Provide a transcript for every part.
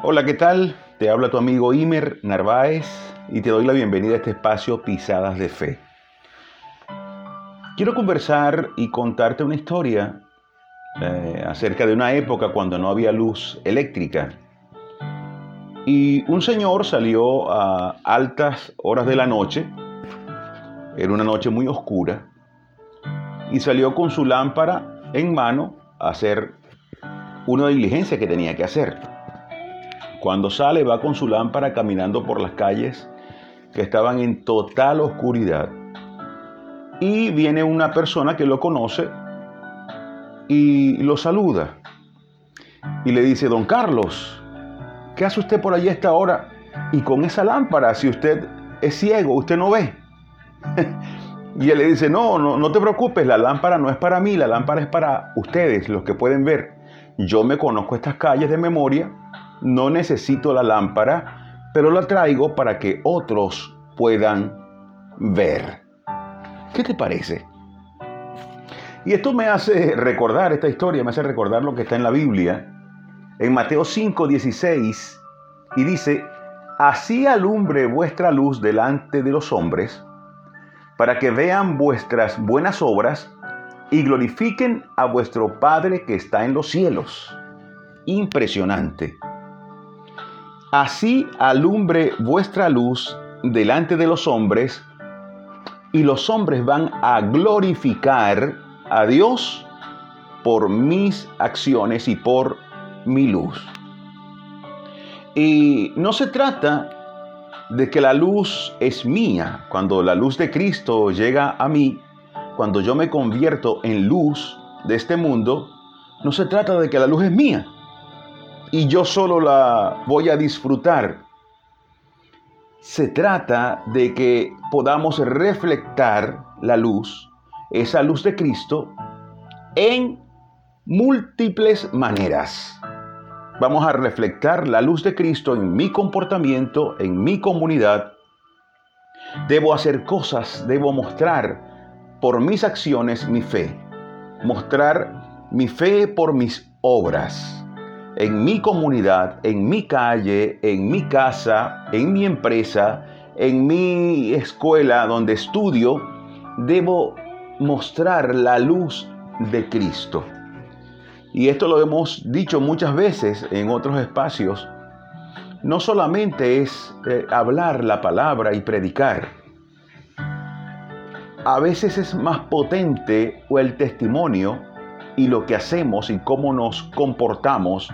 Hola, ¿qué tal? Te habla tu amigo Imer Narváez y te doy la bienvenida a este espacio Pisadas de Fe. Quiero conversar y contarte una historia eh, acerca de una época cuando no había luz eléctrica. Y un señor salió a altas horas de la noche, era una noche muy oscura, y salió con su lámpara en mano a hacer una diligencia que tenía que hacer. Cuando sale va con su lámpara caminando por las calles que estaban en total oscuridad. Y viene una persona que lo conoce y lo saluda. Y le dice, don Carlos, ¿qué hace usted por allí a esta hora? Y con esa lámpara, si usted es ciego, usted no ve. y él le dice, no, no, no te preocupes, la lámpara no es para mí, la lámpara es para ustedes, los que pueden ver. Yo me conozco estas calles de memoria no necesito la lámpara, pero la traigo para que otros puedan ver. ¿Qué te parece? Y esto me hace recordar, esta historia me hace recordar lo que está en la Biblia, en Mateo 5, 16, y dice, así alumbre vuestra luz delante de los hombres, para que vean vuestras buenas obras y glorifiquen a vuestro Padre que está en los cielos. Impresionante. Así alumbre vuestra luz delante de los hombres, y los hombres van a glorificar a Dios por mis acciones y por mi luz. Y no se trata de que la luz es mía. Cuando la luz de Cristo llega a mí, cuando yo me convierto en luz de este mundo, no se trata de que la luz es mía y yo solo la voy a disfrutar. Se trata de que podamos reflectar la luz, esa luz de Cristo, en múltiples maneras. Vamos a reflectar la luz de Cristo en mi comportamiento, en mi comunidad. Debo hacer cosas, debo mostrar por mis acciones mi fe, mostrar mi fe por mis obras en mi comunidad, en mi calle, en mi casa, en mi empresa, en mi escuela donde estudio, debo mostrar la luz de Cristo. Y esto lo hemos dicho muchas veces en otros espacios. No solamente es eh, hablar la palabra y predicar. A veces es más potente el testimonio y lo que hacemos y cómo nos comportamos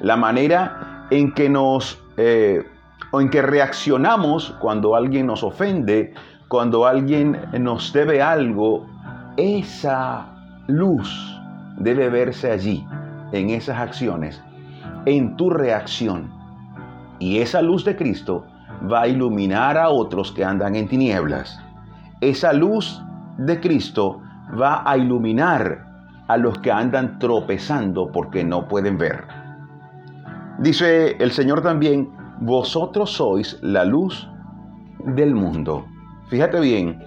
la manera en que nos eh, o en que reaccionamos cuando alguien nos ofende, cuando alguien nos debe algo, esa luz debe verse allí, en esas acciones, en tu reacción. Y esa luz de Cristo va a iluminar a otros que andan en tinieblas. Esa luz de Cristo va a iluminar a los que andan tropezando porque no pueden ver. Dice el Señor también, vosotros sois la luz del mundo. Fíjate bien,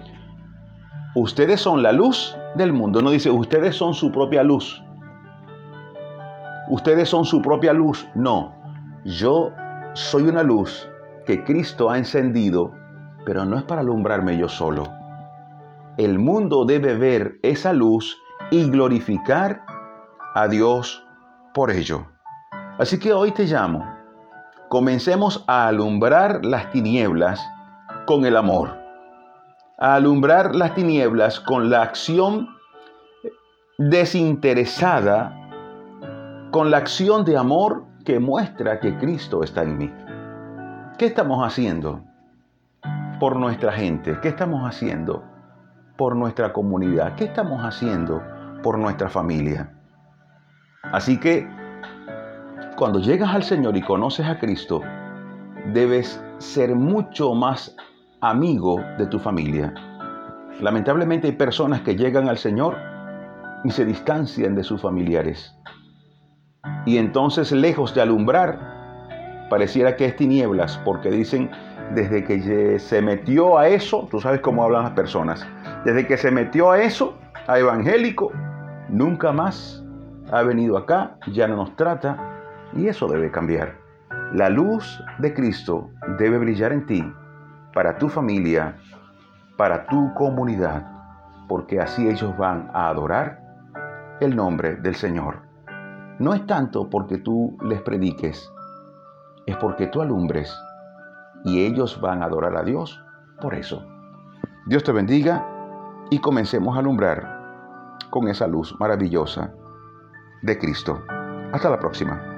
ustedes son la luz del mundo. No dice, ustedes son su propia luz. Ustedes son su propia luz. No, yo soy una luz que Cristo ha encendido, pero no es para alumbrarme yo solo. El mundo debe ver esa luz y glorificar a Dios por ello. Así que hoy te llamo. Comencemos a alumbrar las tinieblas con el amor. A alumbrar las tinieblas con la acción desinteresada, con la acción de amor que muestra que Cristo está en mí. ¿Qué estamos haciendo por nuestra gente? ¿Qué estamos haciendo por nuestra comunidad? ¿Qué estamos haciendo por nuestra familia? Así que cuando llegas al Señor y conoces a Cristo, debes ser mucho más amigo de tu familia. Lamentablemente hay personas que llegan al Señor y se distancian de sus familiares. Y entonces, lejos de alumbrar, pareciera que es tinieblas, porque dicen, desde que se metió a eso, tú sabes cómo hablan las personas, desde que se metió a eso, a evangélico, nunca más ha venido acá, ya no nos trata, y eso debe cambiar. La luz de Cristo debe brillar en ti, para tu familia, para tu comunidad, porque así ellos van a adorar el nombre del Señor. No es tanto porque tú les prediques, es porque tú alumbres y ellos van a adorar a Dios por eso. Dios te bendiga y comencemos a alumbrar con esa luz maravillosa de Cristo. Hasta la próxima.